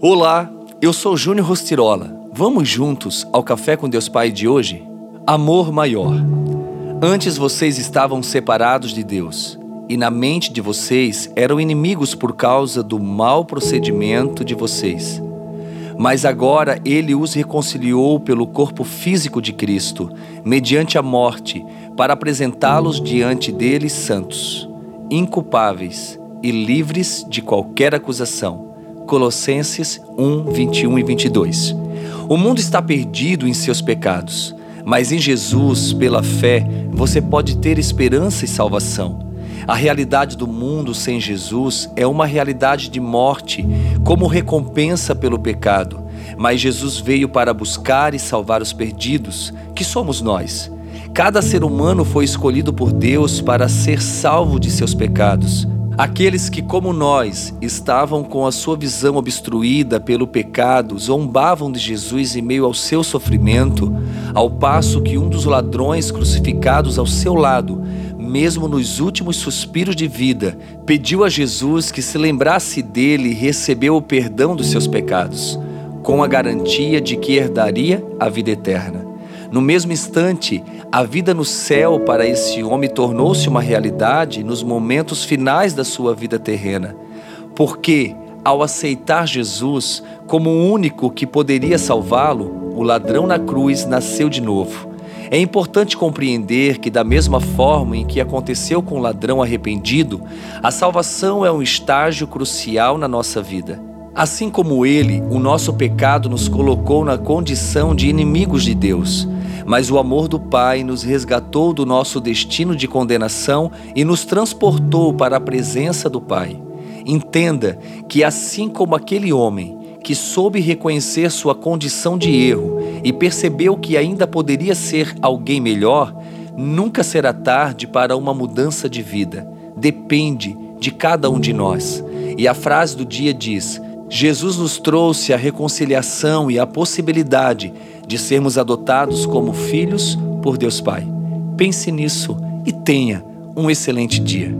Olá, eu sou Júnior Rostirola. Vamos juntos ao Café com Deus Pai de hoje? Amor maior. Antes vocês estavam separados de Deus, e na mente de vocês eram inimigos por causa do mau procedimento de vocês. Mas agora ele os reconciliou pelo corpo físico de Cristo, mediante a morte, para apresentá-los diante dele santos, inculpáveis e livres de qualquer acusação Colossenses 1, 21 e 22. O mundo está perdido em seus pecados, mas em Jesus, pela fé, você pode ter esperança e salvação. A realidade do mundo sem Jesus é uma realidade de morte, como recompensa pelo pecado. Mas Jesus veio para buscar e salvar os perdidos, que somos nós. Cada ser humano foi escolhido por Deus para ser salvo de seus pecados. Aqueles que, como nós, estavam com a sua visão obstruída pelo pecado, zombavam de Jesus em meio ao seu sofrimento, ao passo que um dos ladrões crucificados ao seu lado, mesmo nos últimos suspiros de vida, pediu a Jesus que se lembrasse dele e recebeu o perdão dos seus pecados, com a garantia de que herdaria a vida eterna. No mesmo instante, a vida no céu para esse homem tornou-se uma realidade nos momentos finais da sua vida terrena. Porque, ao aceitar Jesus como o único que poderia salvá-lo, o ladrão na cruz nasceu de novo. É importante compreender que, da mesma forma em que aconteceu com o ladrão arrependido, a salvação é um estágio crucial na nossa vida. Assim como ele, o nosso pecado nos colocou na condição de inimigos de Deus mas o amor do Pai nos resgatou do nosso destino de condenação e nos transportou para a presença do Pai. Entenda que, assim como aquele homem que soube reconhecer sua condição de erro e percebeu que ainda poderia ser alguém melhor, nunca será tarde para uma mudança de vida. Depende de cada um de nós. E a frase do dia diz: Jesus nos trouxe a reconciliação e a possibilidade de sermos adotados como filhos por Deus Pai. Pense nisso e tenha um excelente dia.